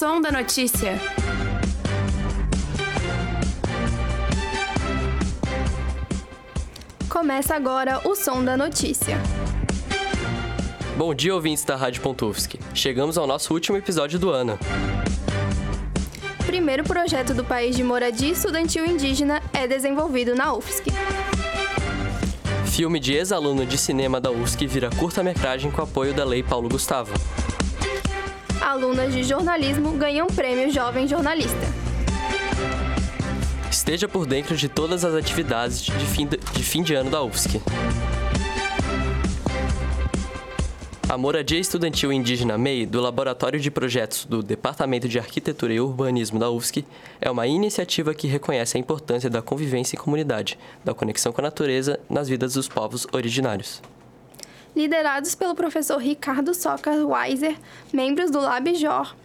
som da notícia. Começa agora o som da notícia. Bom dia, ouvintes da Rádio Pontufsky. Chegamos ao nosso último episódio do ano. Primeiro projeto do país de moradia estudantil indígena é desenvolvido na UFSC. Filme de ex-aluno de cinema da UFSC vira curta-metragem com apoio da Lei Paulo Gustavo. Alunas de jornalismo ganham prêmio Jovem Jornalista. Esteja por dentro de todas as atividades de fim de, de, fim de ano da UFSC. A Moradia Estudantil Indígena MEI, do Laboratório de Projetos do Departamento de Arquitetura e Urbanismo da UFSC, é uma iniciativa que reconhece a importância da convivência em comunidade, da conexão com a natureza nas vidas dos povos originários. Liderados pelo professor Ricardo Soca Weiser, membros do LabJOR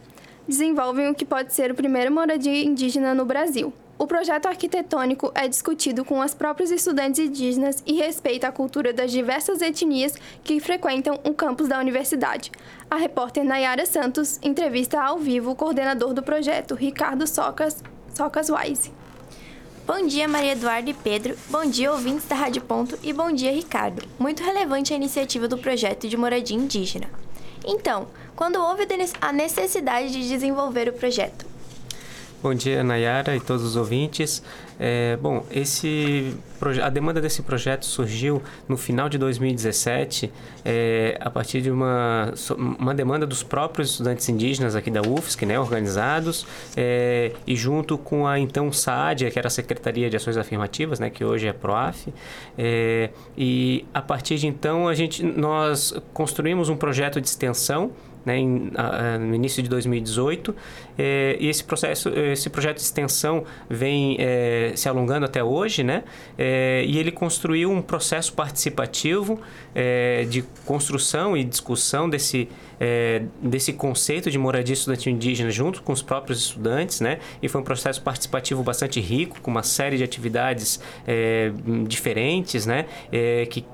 desenvolvem o que pode ser o primeiro moradia indígena no Brasil. O projeto arquitetônico é discutido com os próprios estudantes indígenas e respeita a cultura das diversas etnias que frequentam o campus da universidade. A repórter Nayara Santos entrevista ao vivo o coordenador do projeto, Ricardo Socas, Socas Wise. Bom dia, Maria Eduarda e Pedro. Bom dia, ouvintes da Rádio Ponto. E bom dia, Ricardo. Muito relevante a iniciativa do projeto de moradia indígena. Então, quando houve a necessidade de desenvolver o projeto? Bom dia, Nayara e todos os ouvintes. É, bom, esse a demanda desse projeto surgiu no final de 2017, é, a partir de uma, uma demanda dos próprios estudantes indígenas aqui da UFSC, né, organizados, é, e junto com a então SAAD, que era a Secretaria de Ações Afirmativas, né, que hoje é PROAF, é, e a partir de então a gente, nós construímos um projeto de extensão né, em, a, no início de 2018 é, e esse processo esse projeto de extensão vem é, se alongando até hoje né? É, e ele construiu um processo participativo é, de construção e discussão desse é, desse conceito de moradia estudantil indígena junto com os próprios estudantes né? E foi um processo participativo bastante rico com uma série de atividades é, diferentes né? Que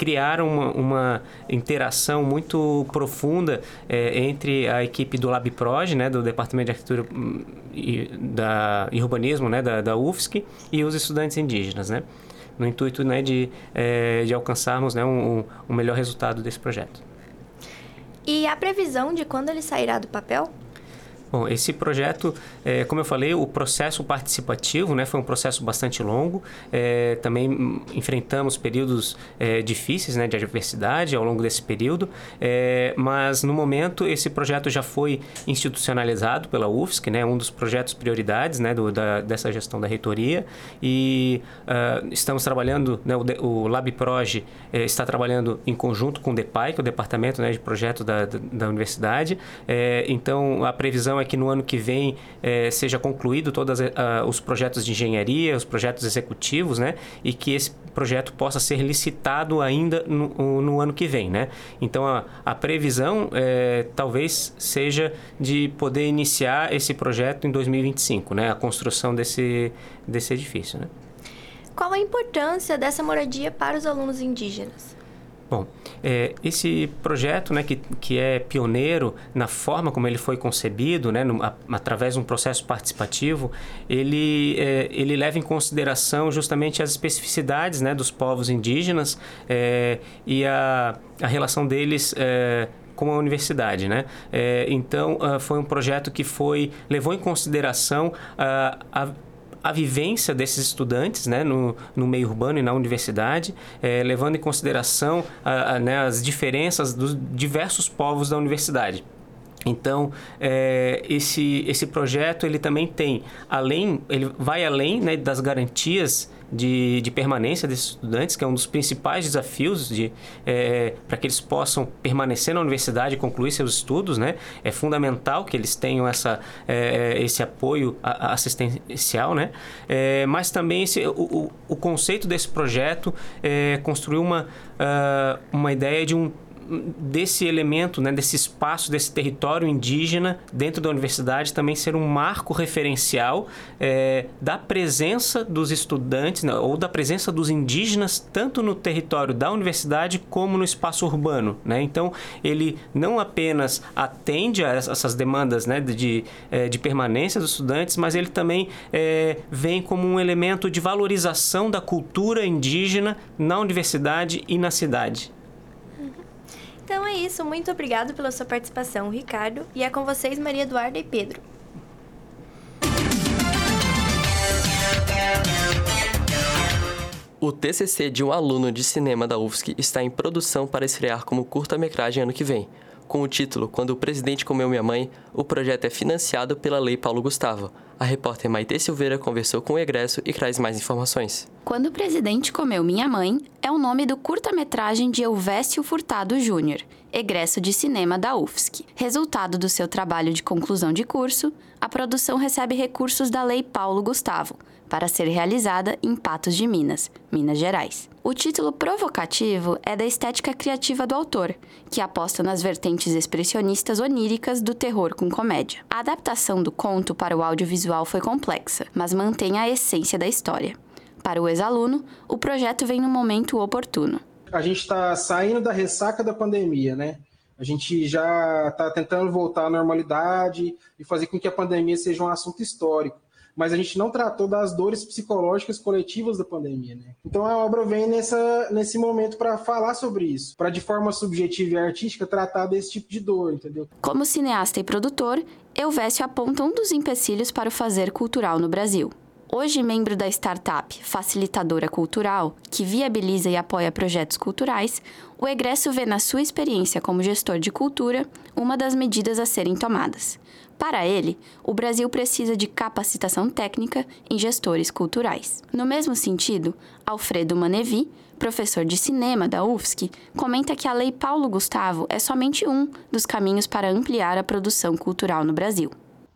criaram uma, uma interação muito profunda é, entre a equipe do LabProj, né, do Departamento de Arquitetura hum, e, da, e Urbanismo né, da, da UFSC, e os estudantes indígenas, né, no intuito né, de, é, de alcançarmos né, um, um melhor resultado desse projeto. E a previsão de quando ele sairá do papel? Bom, esse projeto, é, como eu falei, o processo participativo né, foi um processo bastante longo. É, também enfrentamos períodos é, difíceis né, de adversidade ao longo desse período, é, mas no momento esse projeto já foi institucionalizado pela UFSC, né, um dos projetos prioridades né, do, da, dessa gestão da reitoria. E uh, estamos trabalhando, né, o, o LabProj é, está trabalhando em conjunto com o DEPAI, que é o Departamento né, de Projetos da, da, da Universidade. É, então, a previsão é que no ano que vem é, seja concluído todos uh, os projetos de engenharia, os projetos executivos, né? E que esse projeto possa ser licitado ainda no, no ano que vem, né? Então, a, a previsão é, talvez seja de poder iniciar esse projeto em 2025, né? A construção desse, desse edifício, né? Qual a importância dessa moradia para os alunos indígenas? Bom, é, esse projeto, né, que, que é pioneiro na forma como ele foi concebido, né, no, a, através de um processo participativo, ele, é, ele leva em consideração justamente as especificidades né, dos povos indígenas é, e a, a relação deles é, com a universidade, né? É, então, uh, foi um projeto que foi levou em consideração uh, a a vivência desses estudantes né, no, no meio urbano e na universidade, é, levando em consideração a, a, né, as diferenças dos diversos povos da universidade. Então, é, esse, esse projeto ele também tem, além, ele vai além né, das garantias de, de permanência desses estudantes, que é um dos principais desafios de, é, para que eles possam permanecer na universidade e concluir seus estudos. Né? É fundamental que eles tenham essa, é, esse apoio assistencial, né? É, mas também esse, o, o, conceito desse projeto é construir uma, uh, uma ideia de um desse elemento, né, desse espaço, desse território indígena dentro da universidade também ser um marco referencial é, da presença dos estudantes né, ou da presença dos indígenas tanto no território da universidade como no espaço urbano. Né? Então, ele não apenas atende a essas demandas né, de, é, de permanência dos estudantes, mas ele também é, vem como um elemento de valorização da cultura indígena na universidade e na cidade. Então é isso. Muito obrigado pela sua participação, Ricardo. E é com vocês, Maria Eduarda e Pedro. O TCC de um aluno de cinema da UFSC está em produção para estrear como curta-metragem ano que vem. Com o título Quando o Presidente Comeu Minha Mãe, o projeto é financiado pela Lei Paulo Gustavo. A repórter Maite Silveira conversou com o egresso e traz mais informações. Quando o Presidente Comeu Minha Mãe é o nome do curta-metragem de Elvésio Furtado Júnior, egresso de cinema da UFSC. Resultado do seu trabalho de conclusão de curso, a produção recebe recursos da Lei Paulo Gustavo, para ser realizada em Patos de Minas, Minas Gerais. O título provocativo é da estética criativa do autor, que aposta nas vertentes expressionistas oníricas do terror com comédia. A adaptação do conto para o audiovisual foi complexa, mas mantém a essência da história. Para o ex-aluno, o projeto vem no momento oportuno. A gente está saindo da ressaca da pandemia, né? A gente já está tentando voltar à normalidade e fazer com que a pandemia seja um assunto histórico mas a gente não tratou das dores psicológicas coletivas da pandemia. Né? Então a obra vem nessa, nesse momento para falar sobre isso, para de forma subjetiva e artística tratar desse tipo de dor, entendeu? Como cineasta e produtor, Elvésio aponta um dos empecilhos para o fazer cultural no Brasil. Hoje membro da startup Facilitadora Cultural, que viabiliza e apoia projetos culturais, o egresso vê na sua experiência como gestor de cultura uma das medidas a serem tomadas. Para ele, o Brasil precisa de capacitação técnica em gestores culturais. No mesmo sentido, Alfredo Manevi, professor de cinema da UFSC, comenta que a Lei Paulo Gustavo é somente um dos caminhos para ampliar a produção cultural no Brasil.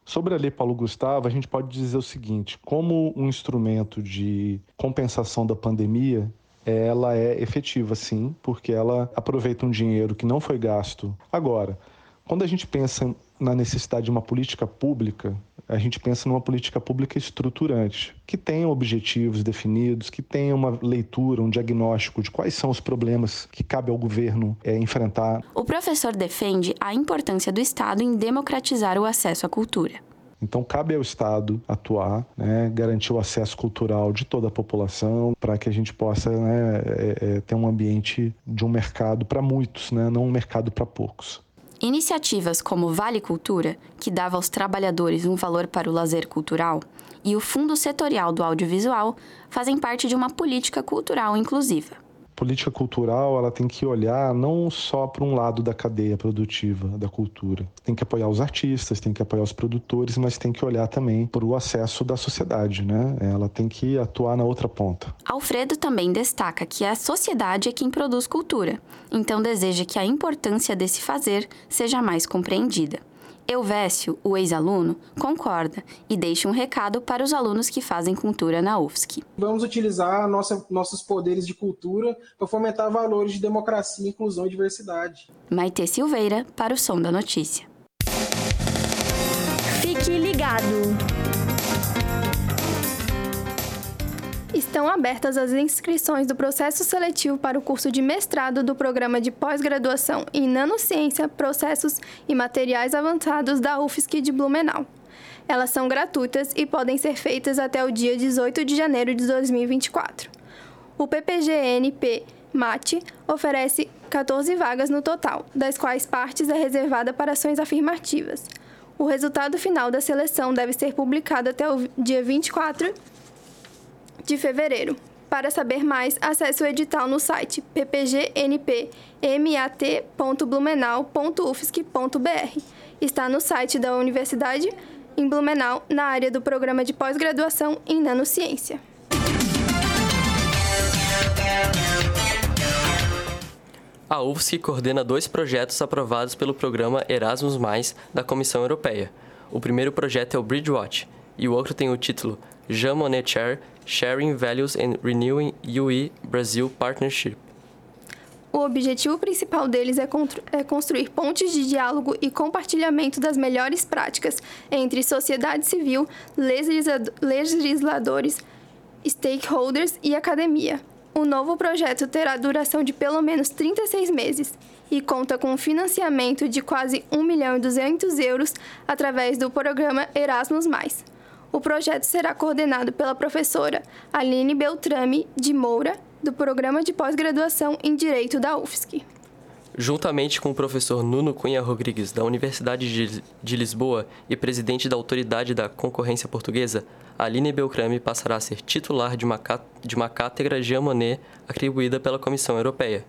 Sobre a Lei Paulo Gustavo, a gente pode dizer o seguinte: como um instrumento de compensação da pandemia, ela é efetiva, sim, porque ela aproveita um dinheiro que não foi gasto agora. Quando a gente pensa na necessidade de uma política pública, a gente pensa numa política pública estruturante, que tenha objetivos definidos, que tenha uma leitura, um diagnóstico de quais são os problemas que cabe ao governo é, enfrentar. O professor defende a importância do Estado em democratizar o acesso à cultura. Então, cabe ao Estado atuar, né, garantir o acesso cultural de toda a população, para que a gente possa né, é, é, ter um ambiente de um mercado para muitos, né, não um mercado para poucos. Iniciativas como Vale Cultura, que dava aos trabalhadores um valor para o lazer cultural, e o Fundo Setorial do Audiovisual fazem parte de uma política cultural inclusiva política cultural ela tem que olhar não só para um lado da cadeia produtiva da cultura. Tem que apoiar os artistas, tem que apoiar os produtores, mas tem que olhar também para o acesso da sociedade, né? Ela tem que atuar na outra ponta. Alfredo também destaca que a sociedade é quem produz cultura, então deseja que a importância desse fazer seja mais compreendida. Elvésio, o ex-aluno, concorda e deixa um recado para os alunos que fazem cultura na UFSC. Vamos utilizar nossa, nossos poderes de cultura para fomentar valores de democracia, inclusão e diversidade. Maite Silveira, para o Som da Notícia. Fique ligado! Estão abertas as inscrições do processo seletivo para o curso de mestrado do programa de pós-graduação em Nanociência, Processos e Materiais Avançados da UFSC de Blumenau. Elas são gratuitas e podem ser feitas até o dia 18 de janeiro de 2024. O PPGNP MAT oferece 14 vagas no total, das quais partes é reservada para ações afirmativas. O resultado final da seleção deve ser publicado até o dia 24 de fevereiro. Para saber mais, acesse o edital no site ppgnpmat.blumenau.ufsc.br. Está no site da Universidade em Blumenau, na área do programa de pós-graduação em Nanociência. A UFSC coordena dois projetos aprovados pelo programa Erasmus, da Comissão Europeia. O primeiro projeto é o Bridgewatch e o outro tem o título Jean Monnet Chair Sharing Values and Renewing UE Brasil Partnership. O objetivo principal deles é, é, construir pontes de diálogo e compartilhamento das melhores práticas entre sociedade civil, legisladores, stakeholders e academia. O novo projeto terá duração de pelo menos 36 meses e conta com um financiamento de quase 1 milhão e 200 euros através do programa Erasmus+. O projeto será coordenado pela professora Aline Beltrame de Moura, do Programa de Pós-Graduação em Direito da UFSC. Juntamente com o professor Nuno Cunha Rodrigues, da Universidade de Lisboa e presidente da Autoridade da Concorrência Portuguesa, Aline Beltrame passará a ser titular de uma, de uma cátedra Jean Monnet atribuída pela Comissão Europeia.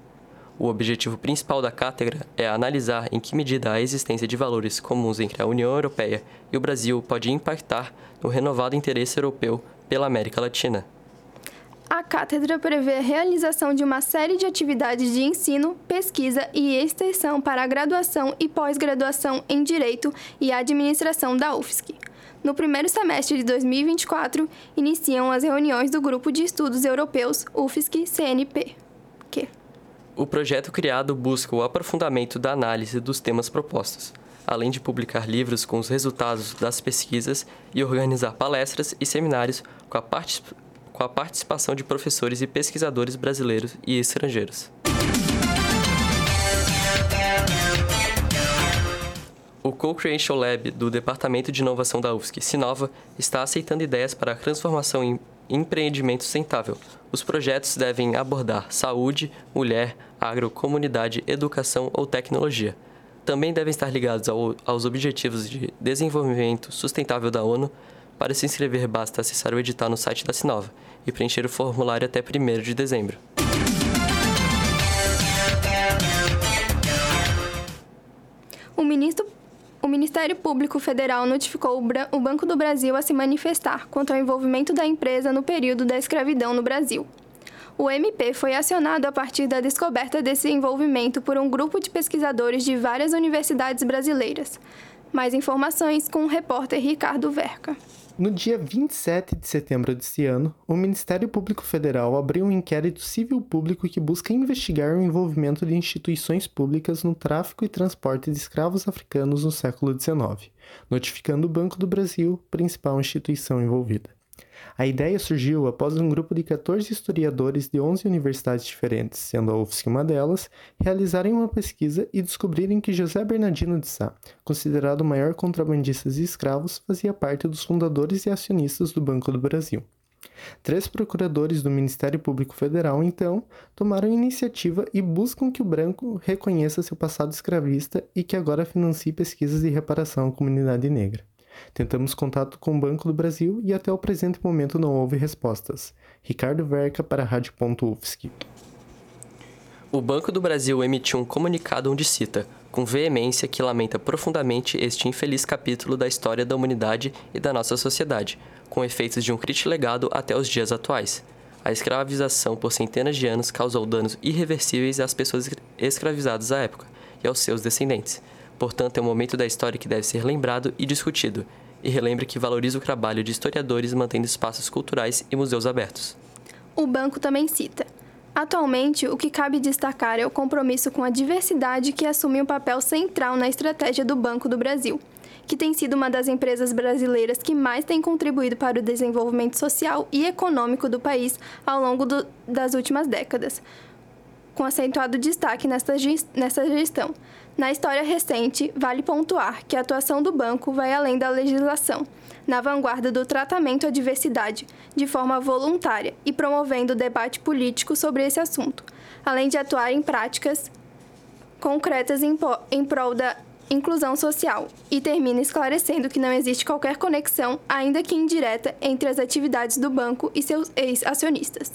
O objetivo principal da cátedra é analisar em que medida a existência de valores comuns entre a União Europeia e o Brasil pode impactar no renovado interesse europeu pela América Latina. A cátedra prevê a realização de uma série de atividades de ensino, pesquisa e extensão para a graduação e pós-graduação em Direito e Administração da UFSC. No primeiro semestre de 2024, iniciam as reuniões do Grupo de Estudos Europeus UFSC-CNP. O projeto criado busca o aprofundamento da análise dos temas propostos, além de publicar livros com os resultados das pesquisas e organizar palestras e seminários com a participação com a participação de professores e pesquisadores brasileiros e estrangeiros. O Co-Creation Lab do Departamento de Inovação da UFSC, Sinova, está aceitando ideias para a transformação em empreendimento sustentável. Os projetos devem abordar saúde, mulher, agro, comunidade, educação ou tecnologia. Também devem estar ligados ao, aos Objetivos de Desenvolvimento Sustentável da ONU, para se inscrever, basta acessar o edital no site da Sinova e preencher o formulário até 1 de dezembro. O, ministro, o Ministério Público Federal notificou o Banco do Brasil a se manifestar quanto ao envolvimento da empresa no período da escravidão no Brasil. O MP foi acionado a partir da descoberta desse envolvimento por um grupo de pesquisadores de várias universidades brasileiras. Mais informações com o repórter Ricardo Verca. No dia 27 de setembro deste ano, o Ministério Público Federal abriu um inquérito civil público que busca investigar o envolvimento de instituições públicas no tráfico e transporte de escravos africanos no século XIX, notificando o Banco do Brasil, principal instituição envolvida. A ideia surgiu após um grupo de 14 historiadores de 11 universidades diferentes, sendo a UFSC uma delas, realizarem uma pesquisa e descobrirem que José Bernardino de Sá, considerado o maior contrabandista de escravos, fazia parte dos fundadores e acionistas do Banco do Brasil. Três procuradores do Ministério Público Federal, então, tomaram iniciativa e buscam que o branco reconheça seu passado escravista e que agora financie pesquisas de reparação à comunidade negra. Tentamos contato com o Banco do Brasil e até o presente momento não houve respostas. Ricardo Verca para a Rádio.UFSC. O Banco do Brasil emitiu um comunicado onde cita, com veemência, que lamenta profundamente este infeliz capítulo da história da humanidade e da nossa sociedade, com efeitos de um crítico legado até os dias atuais. A escravização por centenas de anos causou danos irreversíveis às pessoas escravizadas à época e aos seus descendentes Portanto, é um momento da história que deve ser lembrado e discutido, e relembre que valoriza o trabalho de historiadores mantendo espaços culturais e museus abertos. O banco também cita: Atualmente, o que cabe destacar é o compromisso com a diversidade que assume um papel central na estratégia do Banco do Brasil, que tem sido uma das empresas brasileiras que mais tem contribuído para o desenvolvimento social e econômico do país ao longo do, das últimas décadas, com acentuado destaque nesta, nesta gestão. Na história recente, vale pontuar que a atuação do banco vai além da legislação, na vanguarda do tratamento à diversidade, de forma voluntária e promovendo o debate político sobre esse assunto, além de atuar em práticas concretas em, em prol da inclusão social, e termina esclarecendo que não existe qualquer conexão, ainda que indireta, entre as atividades do banco e seus ex-acionistas.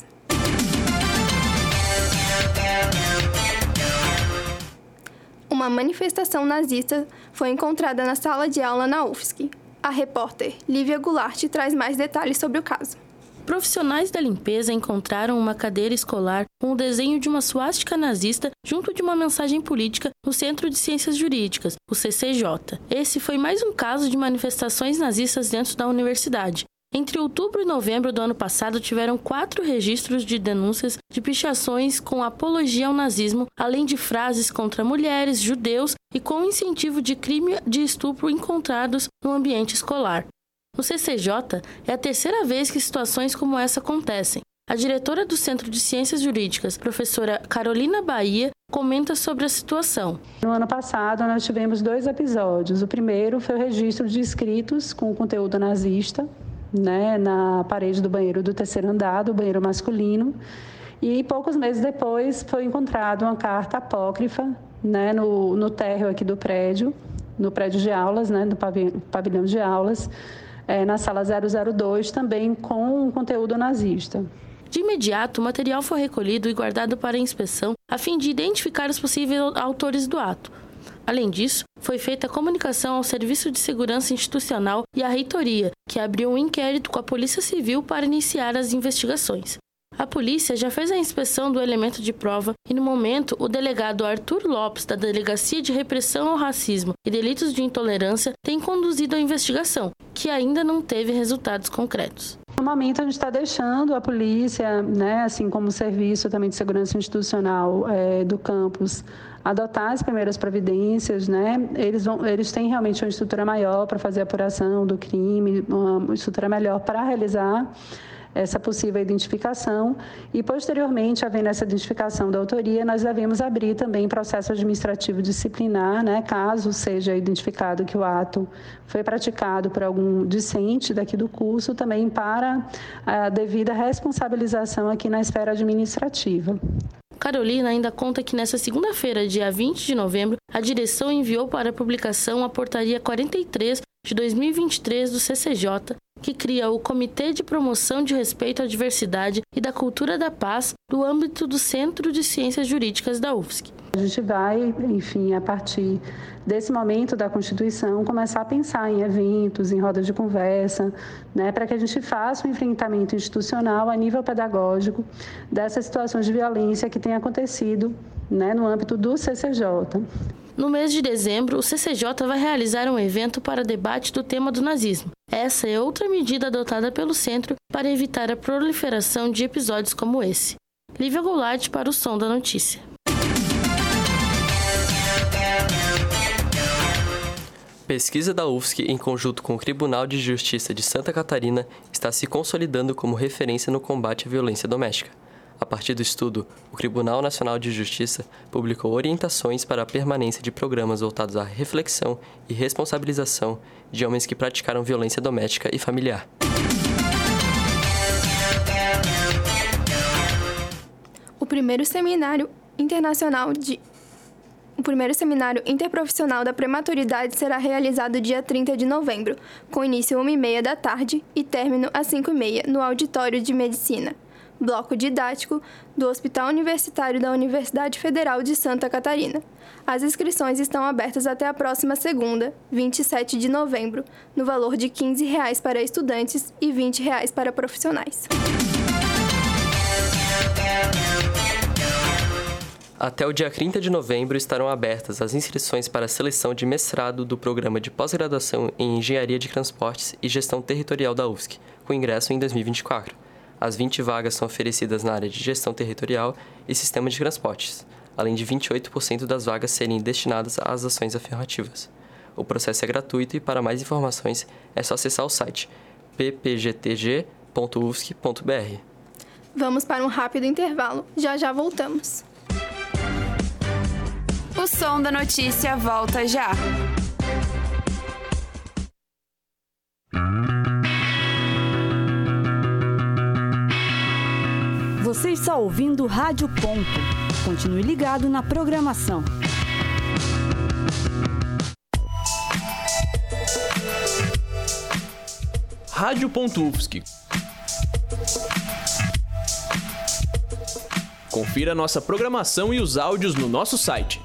Uma manifestação nazista foi encontrada na sala de aula na UFSC. A repórter Lívia Goulart traz mais detalhes sobre o caso. Profissionais da limpeza encontraram uma cadeira escolar com o desenho de uma suástica nazista junto de uma mensagem política no Centro de Ciências Jurídicas, o CCJ. Esse foi mais um caso de manifestações nazistas dentro da universidade. Entre outubro e novembro do ano passado, tiveram quatro registros de denúncias de pichações com apologia ao nazismo, além de frases contra mulheres, judeus e com incentivo de crime de estupro encontrados no ambiente escolar. No CCJ, é a terceira vez que situações como essa acontecem. A diretora do Centro de Ciências Jurídicas, professora Carolina Bahia, comenta sobre a situação. No ano passado, nós tivemos dois episódios. O primeiro foi o registro de escritos com conteúdo nazista, né, na parede do banheiro do terceiro andar, do banheiro masculino. E poucos meses depois foi encontrada uma carta apócrifa né, no, no térreo aqui do prédio, no prédio de aulas, né, no pavilhão de aulas, é, na sala 002, também com conteúdo nazista. De imediato, o material foi recolhido e guardado para inspeção, a fim de identificar os possíveis autores do ato. Além disso, foi feita a comunicação ao Serviço de Segurança Institucional e à Reitoria, que abriu um inquérito com a Polícia Civil para iniciar as investigações. A polícia já fez a inspeção do elemento de prova e, no momento, o delegado Arthur Lopes, da Delegacia de Repressão ao Racismo e Delitos de Intolerância, tem conduzido a investigação, que ainda não teve resultados concretos. No momento, a gente está deixando a polícia, né, assim como o Serviço também de Segurança Institucional é, do campus, adotar as primeiras providências, né? Eles, vão, eles têm realmente uma estrutura maior para fazer a apuração do crime, uma estrutura melhor para realizar essa possível identificação e, posteriormente, havendo essa identificação da autoria, nós devemos abrir também processo administrativo disciplinar, né, caso seja identificado que o ato foi praticado por algum discente daqui do curso, também para a devida responsabilização aqui na esfera administrativa. Carolina ainda conta que nessa segunda-feira, dia 20 de novembro, a direção enviou para publicação a Portaria 43 de 2023 do CCJ, que cria o Comitê de Promoção de Respeito à Diversidade e da Cultura da Paz do âmbito do Centro de Ciências Jurídicas da UFSC. A gente vai, enfim, a partir desse momento da Constituição, começar a pensar em eventos, em rodas de conversa, né, para que a gente faça um enfrentamento institucional a nível pedagógico dessas situações de violência que têm acontecido né, no âmbito do CCJ. No mês de dezembro, o CCJ vai realizar um evento para debate do tema do nazismo. Essa é outra medida adotada pelo centro para evitar a proliferação de episódios como esse. Lívia Goulart para o Som da Notícia. Pesquisa da UFSC, em conjunto com o Tribunal de Justiça de Santa Catarina, está se consolidando como referência no combate à violência doméstica. A partir do estudo, o Tribunal Nacional de Justiça publicou orientações para a permanência de programas voltados à reflexão e responsabilização de homens que praticaram violência doméstica e familiar. O primeiro seminário internacional de o primeiro seminário interprofissional da prematuridade será realizado dia 30 de novembro, com início às 1h30 da tarde e término às 5h30 no Auditório de Medicina bloco didático do Hospital Universitário da Universidade Federal de Santa Catarina. As inscrições estão abertas até a próxima segunda, 27 de novembro, no valor de 15 reais para estudantes e 20 reais para profissionais. Até o dia 30 de novembro estarão abertas as inscrições para a seleção de mestrado do programa de pós-graduação em Engenharia de Transportes e Gestão Territorial da UFSC, com ingresso em 2024. As 20 vagas são oferecidas na área de gestão territorial e sistema de transportes, além de 28% das vagas serem destinadas às ações afirmativas. O processo é gratuito e para mais informações é só acessar o site ppgtg.ufsc.br. Vamos para um rápido intervalo. Já já voltamos. O som da notícia volta já. Está ouvindo Rádio Ponto. Continue ligado na programação. Rádio Ufsc. Confira nossa programação e os áudios no nosso site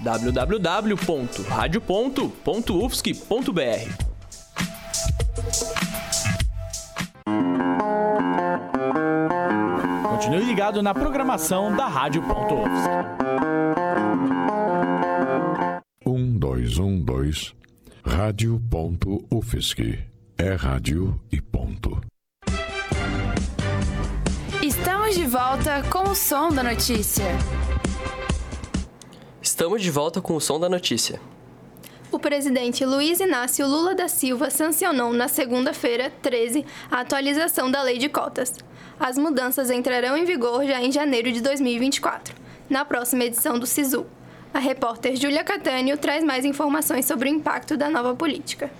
www.radio.ufsc.br. ligado na programação da Rádio Ponto Um, dois, um, dois. Rádio Ponto UFSC. É rádio e ponto. Estamos de volta com o som da notícia. Estamos de volta com o som da notícia. O presidente Luiz Inácio Lula da Silva sancionou na segunda-feira, 13, a atualização da lei de cotas. As mudanças entrarão em vigor já em janeiro de 2024, na próxima edição do SISU. A repórter Júlia Catânio traz mais informações sobre o impacto da nova política.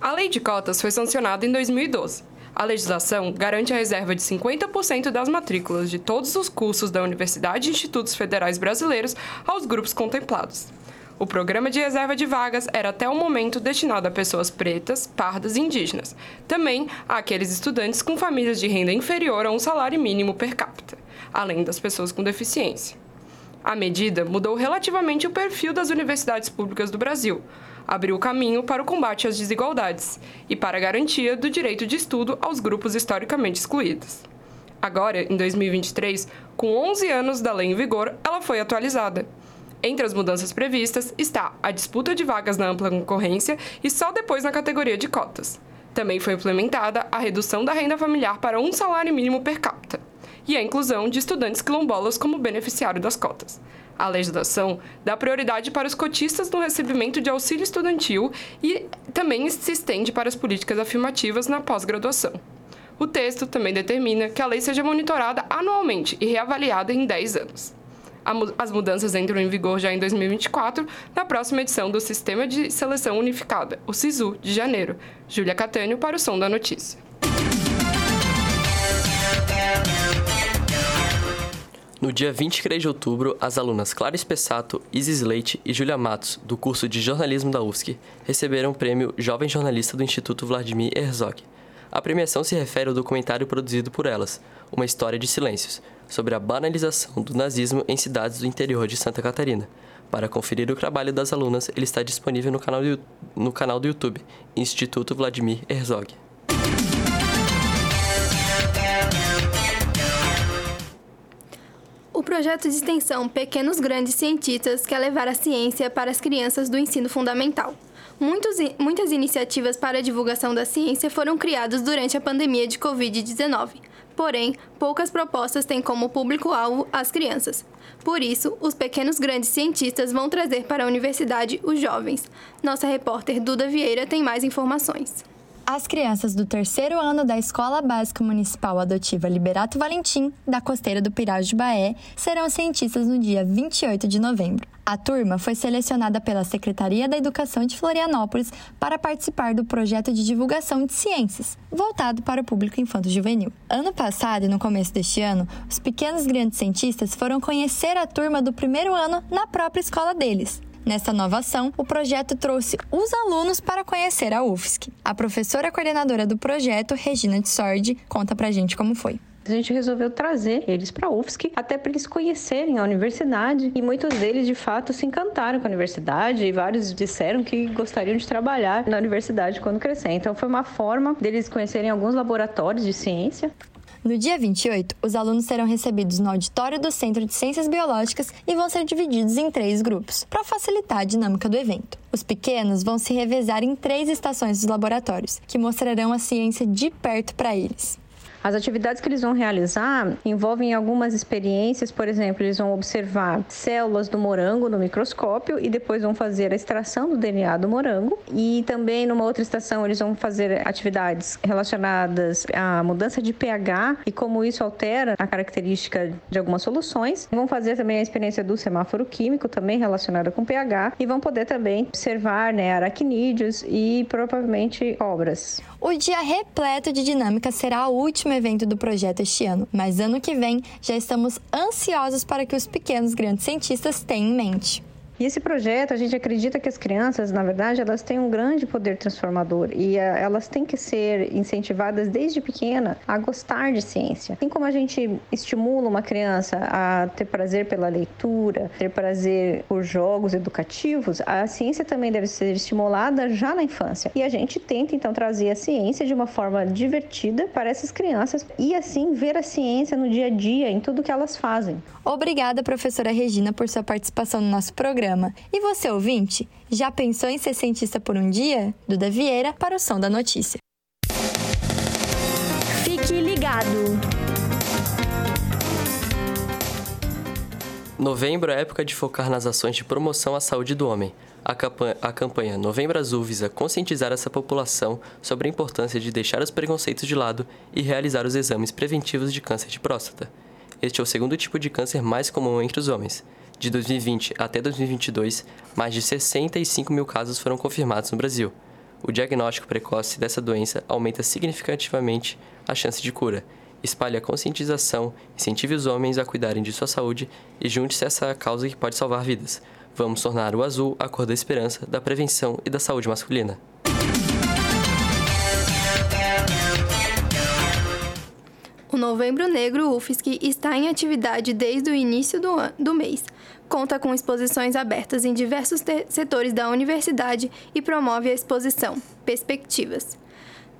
A lei de cotas foi sancionada em 2012. A legislação garante a reserva de 50% das matrículas de todos os cursos da Universidade e Institutos Federais Brasileiros aos grupos contemplados. O programa de reserva de vagas era até o momento destinado a pessoas pretas, pardas e indígenas, também àqueles estudantes com famílias de renda inferior a um salário mínimo per capita, além das pessoas com deficiência. A medida mudou relativamente o perfil das universidades públicas do Brasil, abriu caminho para o combate às desigualdades e para a garantia do direito de estudo aos grupos historicamente excluídos. Agora, em 2023, com 11 anos da lei em vigor, ela foi atualizada. Entre as mudanças previstas está a disputa de vagas na ampla concorrência e só depois na categoria de cotas. Também foi implementada a redução da renda familiar para um salário mínimo per capita e a inclusão de estudantes quilombolas como beneficiário das cotas. A legislação dá prioridade para os cotistas no recebimento de auxílio estudantil e também se estende para as políticas afirmativas na pós-graduação. O texto também determina que a lei seja monitorada anualmente e reavaliada em 10 anos. As mudanças entram em vigor já em 2024, na próxima edição do Sistema de Seleção Unificada, o SISU, de janeiro. Júlia Catânio para o Som da Notícia. No dia 23 de outubro, as alunas Clara Espessato, Isis Leite e Julia Matos, do curso de jornalismo da UFSC, receberam o prêmio Jovem Jornalista do Instituto Vladimir Herzog. A premiação se refere ao documentário produzido por elas, Uma História de Silêncios, sobre a banalização do nazismo em cidades do interior de Santa Catarina. Para conferir o trabalho das alunas, ele está disponível no canal do, no canal do YouTube Instituto Vladimir Herzog. O projeto de extensão Pequenos Grandes Cientistas quer levar a ciência para as crianças do ensino fundamental. Muitos, muitas iniciativas para a divulgação da ciência foram criadas durante a pandemia de Covid-19. Porém, poucas propostas têm como público-alvo as crianças. Por isso, os pequenos grandes cientistas vão trazer para a universidade os jovens. Nossa repórter Duda Vieira tem mais informações. As crianças do terceiro ano da Escola Básica Municipal Adotiva Liberato Valentim, da costeira do Pirau de Baé, serão cientistas no dia 28 de novembro. A turma foi selecionada pela Secretaria da Educação de Florianópolis para participar do projeto de divulgação de ciências, voltado para o público infanto-juvenil. Ano passado e no começo deste ano, os pequenos grandes cientistas foram conhecer a turma do primeiro ano na própria escola deles. Nesta nova ação, o projeto trouxe os alunos para conhecer a UFSC. A professora coordenadora do projeto, Regina de Sordi, conta pra gente como foi. A gente resolveu trazer eles para a UFSC, até para eles conhecerem a universidade. E muitos deles, de fato, se encantaram com a universidade e vários disseram que gostariam de trabalhar na universidade quando crescer. Então, foi uma forma deles conhecerem alguns laboratórios de ciência. No dia 28, os alunos serão recebidos no auditório do Centro de Ciências Biológicas e vão ser divididos em três grupos, para facilitar a dinâmica do evento. Os pequenos vão se revezar em três estações dos laboratórios, que mostrarão a ciência de perto para eles. As atividades que eles vão realizar envolvem algumas experiências, por exemplo, eles vão observar células do morango no microscópio e depois vão fazer a extração do DNA do morango. E também numa outra estação eles vão fazer atividades relacionadas à mudança de pH e como isso altera a característica de algumas soluções. Vão fazer também a experiência do semáforo químico, também relacionada com pH, e vão poder também observar né, aracnídeos e provavelmente cobras. O dia repleto de dinâmica será o último evento do projeto este ano, mas ano que vem já estamos ansiosos para que os pequenos grandes cientistas tenham em mente. E esse projeto, a gente acredita que as crianças, na verdade, elas têm um grande poder transformador e eh, elas têm que ser incentivadas desde pequena a gostar de ciência. Assim como a gente estimula uma criança a ter prazer pela leitura, ter prazer por jogos educativos, a ciência também deve ser estimulada já na infância. E a gente tenta então trazer a ciência de uma forma divertida para essas crianças e assim ver a ciência no dia a dia, em tudo que elas fazem. Obrigada, professora Regina, por sua participação no nosso programa programa. E você, ouvinte, já pensou em ser cientista por um dia? Duda Vieira para o Som da Notícia. ligado. Novembro é época de focar nas ações de promoção à saúde do homem. A campanha, a campanha Novembro Azul visa conscientizar essa população sobre a importância de deixar os preconceitos de lado e realizar os exames preventivos de câncer de próstata. Este é o segundo tipo de câncer mais comum entre os homens. De 2020 até 2022, mais de 65 mil casos foram confirmados no Brasil. O diagnóstico precoce dessa doença aumenta significativamente a chance de cura espalhe a conscientização, incentive os homens a cuidarem de sua saúde e junte-se a essa causa que pode salvar vidas. Vamos tornar o azul a cor da esperança, da prevenção e da saúde masculina. O Novembro Negro UFSC está em atividade desde o início do, do mês. Conta com exposições abertas em diversos setores da universidade e promove a exposição Perspectivas.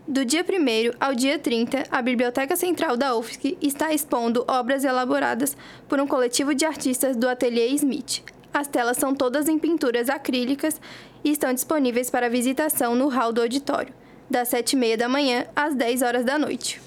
Do dia 1 ao dia 30, a Biblioteca Central da UFSC está expondo obras elaboradas por um coletivo de artistas do Ateliê Smith. As telas são todas em pinturas acrílicas e estão disponíveis para visitação no hall do auditório, das 7h30 da manhã às 10 horas da noite.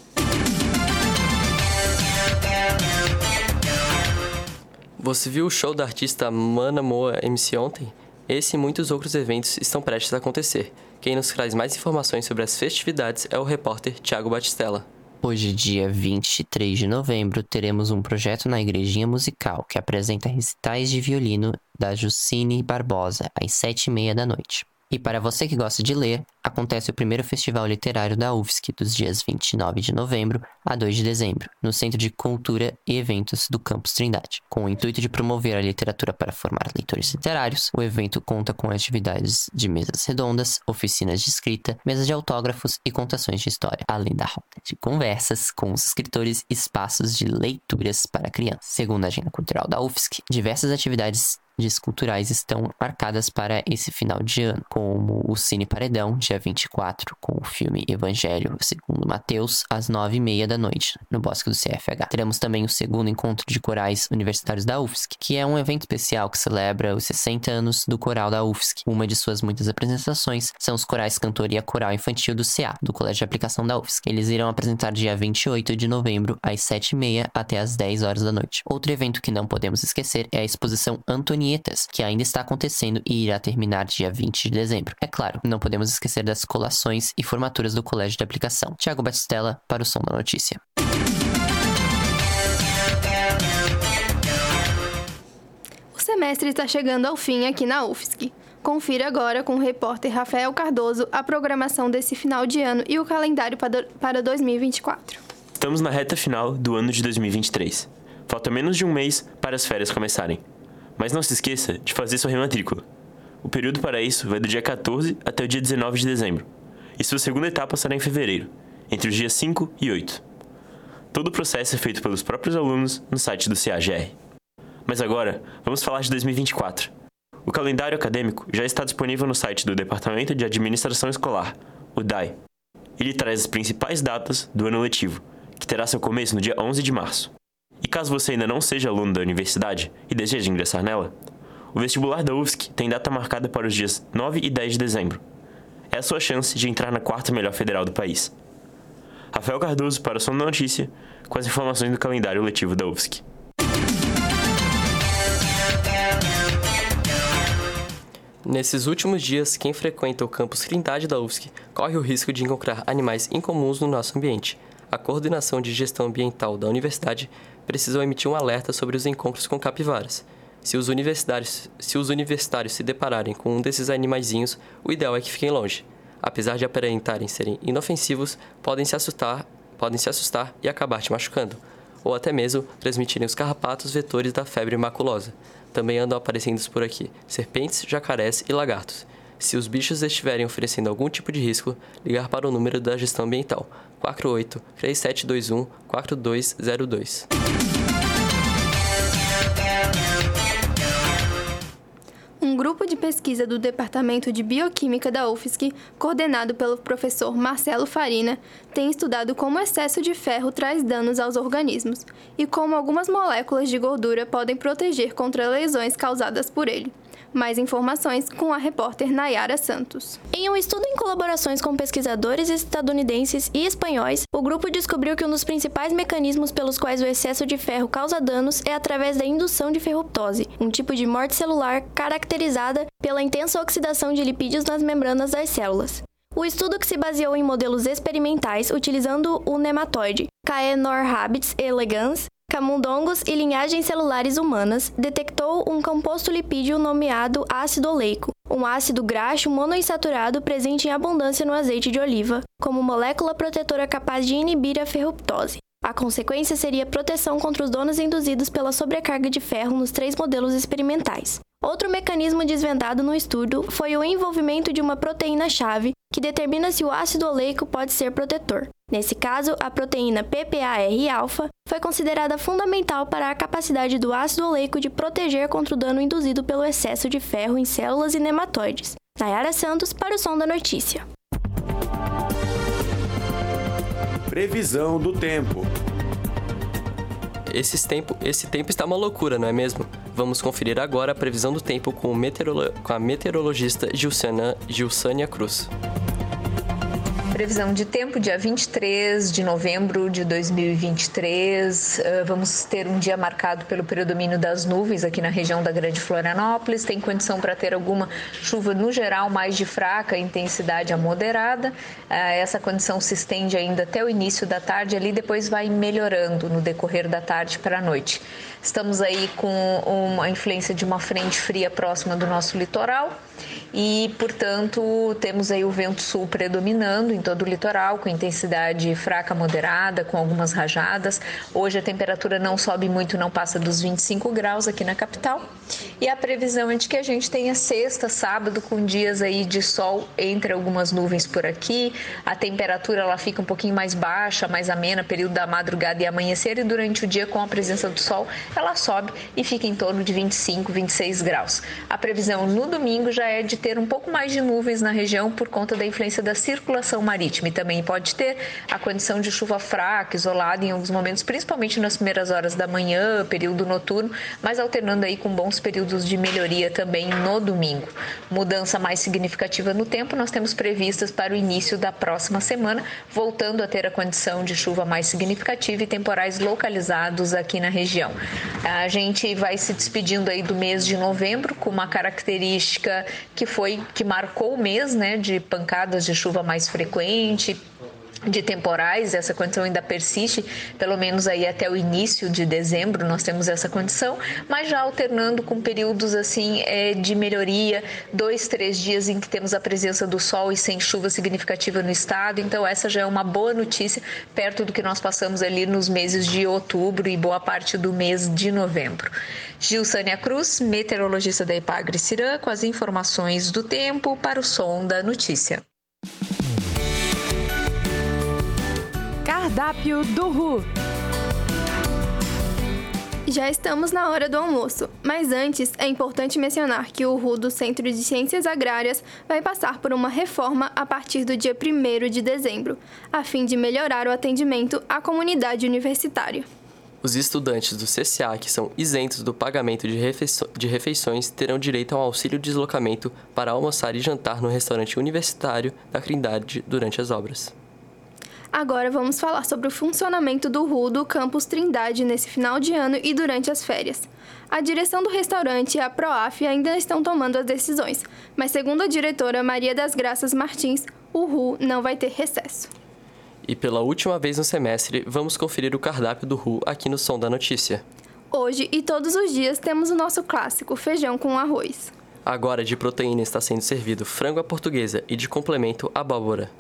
Você viu o show da artista Mana Moa MC ontem? Esse e muitos outros eventos estão prestes a acontecer. Quem nos traz mais informações sobre as festividades é o repórter Tiago Batistella. Hoje, dia 23 de novembro, teremos um projeto na Igrejinha Musical que apresenta recitais de violino da Jucine Barbosa às sete e meia da noite. E para você que gosta de ler, acontece o primeiro Festival Literário da UFSC dos dias 29 de novembro a 2 de dezembro, no Centro de Cultura e Eventos do Campus Trindade. Com o intuito de promover a literatura para formar leitores literários, o evento conta com atividades de mesas redondas, oficinas de escrita, mesas de autógrafos e contações de história, além da roda de conversas com os escritores e espaços de leituras para crianças. Segundo a agenda cultural da UFSC, diversas atividades culturais estão marcadas para esse final de ano, como o Cine Paredão, dia 24, com o filme Evangelho segundo Mateus, às 9h30 da noite, no Bosque do CFH. Teremos também o segundo encontro de corais universitários da UFSC, que é um evento especial que celebra os 60 anos do coral da UFSC. Uma de suas muitas apresentações são os corais Cantoria Coral Infantil do CA, do Colégio de Aplicação da UFSC. Eles irão apresentar dia 28 de novembro, às 7h30 até às 10 horas da noite. Outro evento que não podemos esquecer é a exposição Antoni que ainda está acontecendo e irá terminar dia 20 de dezembro. É claro, não podemos esquecer das colações e formaturas do Colégio de Aplicação. Tiago Batistella para o Som da Notícia. O semestre está chegando ao fim aqui na UFSC. Confira agora com o repórter Rafael Cardoso a programação desse final de ano e o calendário para 2024. Estamos na reta final do ano de 2023. Falta menos de um mês para as férias começarem. Mas não se esqueça de fazer sua rematrícula. O período para isso vai do dia 14 até o dia 19 de dezembro, e sua segunda etapa será em fevereiro, entre os dias 5 e 8. Todo o processo é feito pelos próprios alunos no site do CAGR. Mas agora, vamos falar de 2024. O calendário acadêmico já está disponível no site do Departamento de Administração Escolar, o DAI. Ele traz as principais datas do ano letivo, que terá seu começo no dia 11 de março. E caso você ainda não seja aluno da universidade e deseje ingressar nela, o vestibular da UFSC tem data marcada para os dias 9 e 10 de dezembro. É a sua chance de entrar na quarta melhor federal do país. Rafael Cardoso para o Som da Notícia, com as informações do calendário letivo da UFSC. Nesses últimos dias, quem frequenta o campus Trindade da UFSC corre o risco de encontrar animais incomuns no nosso ambiente. A Coordenação de Gestão Ambiental da Universidade precisou emitir um alerta sobre os encontros com capivaras. Se os universitários se, os universitários se depararem com um desses animaizinhos, o ideal é que fiquem longe. Apesar de aparentarem serem inofensivos, podem se assustar, podem se assustar e acabar te machucando, ou até mesmo transmitirem os carrapatos vetores da febre maculosa. Também andam aparecendo por aqui serpentes, jacarés e lagartos. Se os bichos estiverem oferecendo algum tipo de risco, ligar para o número da gestão ambiental 48 3721 4202. Um grupo de pesquisa do Departamento de Bioquímica da UFSC, coordenado pelo professor Marcelo Farina, tem estudado como o excesso de ferro traz danos aos organismos e como algumas moléculas de gordura podem proteger contra lesões causadas por ele. Mais informações com a repórter Nayara Santos. Em um estudo em colaborações com pesquisadores estadunidenses e espanhóis, o grupo descobriu que um dos principais mecanismos pelos quais o excesso de ferro causa danos é através da indução de ferruptose, um tipo de morte celular caracterizada pela intensa oxidação de lipídios nas membranas das células. O estudo que se baseou em modelos experimentais utilizando o nematóide Caenorhabditis elegans, camundongos e linhagens celulares humanas, detectou um composto lipídio nomeado ácido oleico, um ácido graxo monoinsaturado presente em abundância no azeite de oliva, como molécula protetora capaz de inibir a ferruptose. A consequência seria proteção contra os danos induzidos pela sobrecarga de ferro nos três modelos experimentais. Outro mecanismo desvendado no estudo foi o envolvimento de uma proteína-chave que determina se o ácido oleico pode ser protetor. Nesse caso, a proteína PPAR-alfa foi considerada fundamental para a capacidade do ácido oleico de proteger contra o dano induzido pelo excesso de ferro em células e nematóides. Nayara Santos para o Som da Notícia. Previsão do tempo. Esse tempo, esse tempo está uma loucura, não é mesmo? Vamos conferir agora a previsão do tempo com, com a meteorologista Gilsana, Gilsânia Cruz. Previsão de tempo, dia 23 de novembro de 2023. Vamos ter um dia marcado pelo predomínio das nuvens aqui na região da Grande Florianópolis. Tem condição para ter alguma chuva no geral, mais de fraca intensidade a moderada. Essa condição se estende ainda até o início da tarde ali, depois vai melhorando no decorrer da tarde para a noite. Estamos aí com uma influência de uma frente fria próxima do nosso litoral e, portanto, temos aí o vento sul predominando todo o litoral, com intensidade fraca moderada, com algumas rajadas. Hoje a temperatura não sobe muito, não passa dos 25 graus aqui na capital. E a previsão é de que a gente tenha sexta, sábado, com dias aí de sol entre algumas nuvens por aqui. A temperatura ela fica um pouquinho mais baixa, mais amena, período da madrugada e amanhecer, e durante o dia, com a presença do sol, ela sobe e fica em torno de 25, 26 graus. A previsão no domingo já é de ter um pouco mais de nuvens na região por conta da influência da circulação marítima e também pode ter a condição de chuva fraca, isolada em alguns momentos, principalmente nas primeiras horas da manhã, período noturno, mas alternando aí com bons períodos de melhoria também no domingo. Mudança mais significativa no tempo nós temos previstas para o início da próxima semana, voltando a ter a condição de chuva mais significativa e temporais localizados aqui na região. A gente vai se despedindo aí do mês de novembro com uma característica que foi que marcou o mês, né, de pancadas de chuva mais de temporais, essa condição ainda persiste, pelo menos aí até o início de dezembro nós temos essa condição, mas já alternando com períodos assim é, de melhoria, dois, três dias em que temos a presença do sol e sem chuva significativa no estado, então essa já é uma boa notícia perto do que nós passamos ali nos meses de outubro e boa parte do mês de novembro. Gilsânia Cruz, meteorologista da Ipagre Cirã, com as informações do tempo para o som da notícia. Cardápio do RU. Já estamos na hora do almoço, mas antes é importante mencionar que o RU do Centro de Ciências Agrárias vai passar por uma reforma a partir do dia 1 de dezembro, a fim de melhorar o atendimento à comunidade universitária. Os estudantes do CCA que são isentos do pagamento de, de refeições terão direito ao auxílio de deslocamento para almoçar e jantar no restaurante universitário da Trindade durante as obras. Agora vamos falar sobre o funcionamento do RU do Campus Trindade nesse final de ano e durante as férias. A direção do restaurante e a PROAF ainda estão tomando as decisões, mas segundo a diretora Maria das Graças Martins, o RU não vai ter recesso. E pela última vez no semestre, vamos conferir o cardápio do RU aqui no Som da Notícia. Hoje e todos os dias temos o nosso clássico feijão com arroz. Agora de proteína está sendo servido frango à portuguesa e de complemento abóbora.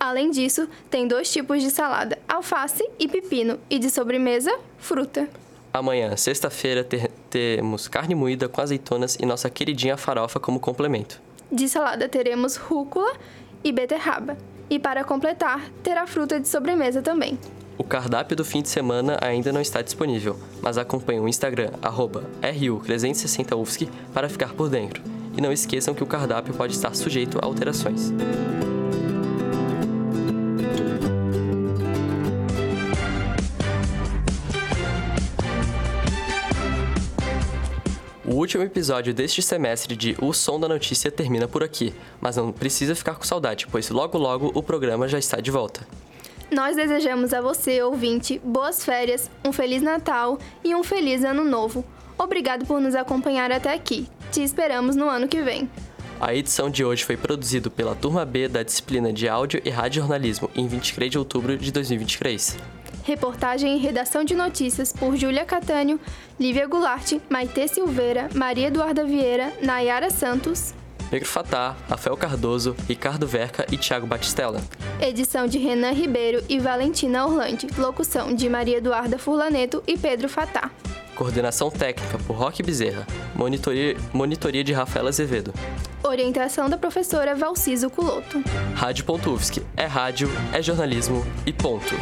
Além disso, tem dois tipos de salada, alface e pepino, e de sobremesa, fruta. Amanhã, sexta-feira, ter, temos carne moída com azeitonas e nossa queridinha farofa como complemento. De salada teremos rúcula e beterraba. E para completar, terá fruta de sobremesa também. O cardápio do fim de semana ainda não está disponível, mas acompanhe o Instagram, RU360UFSC, para ficar por dentro. E não esqueçam que o cardápio pode estar sujeito a alterações. Último episódio deste semestre de O Som da Notícia termina por aqui, mas não precisa ficar com saudade, pois logo logo o programa já está de volta. Nós desejamos a você, ouvinte, boas férias, um Feliz Natal e um Feliz Ano Novo. Obrigado por nos acompanhar até aqui. Te esperamos no ano que vem. A edição de hoje foi produzida pela Turma B da disciplina de Áudio e Radiojornalismo em 23 de outubro de 2023. Reportagem e redação de notícias por Júlia Catânio, Lívia Goulart, Maite Silveira, Maria Eduarda Vieira, Nayara Santos. Pedro Fatá, Rafael Cardoso, Ricardo Verca e Thiago Batistella. Edição de Renan Ribeiro e Valentina Orlandi. Locução de Maria Eduarda Furlaneto e Pedro Fatá. Coordenação técnica por Roque Bezerra. Monitoria, monitoria de Rafael Azevedo. Orientação da professora Valciso Culoto. Rádio Pontufsk. É rádio, é jornalismo e ponto.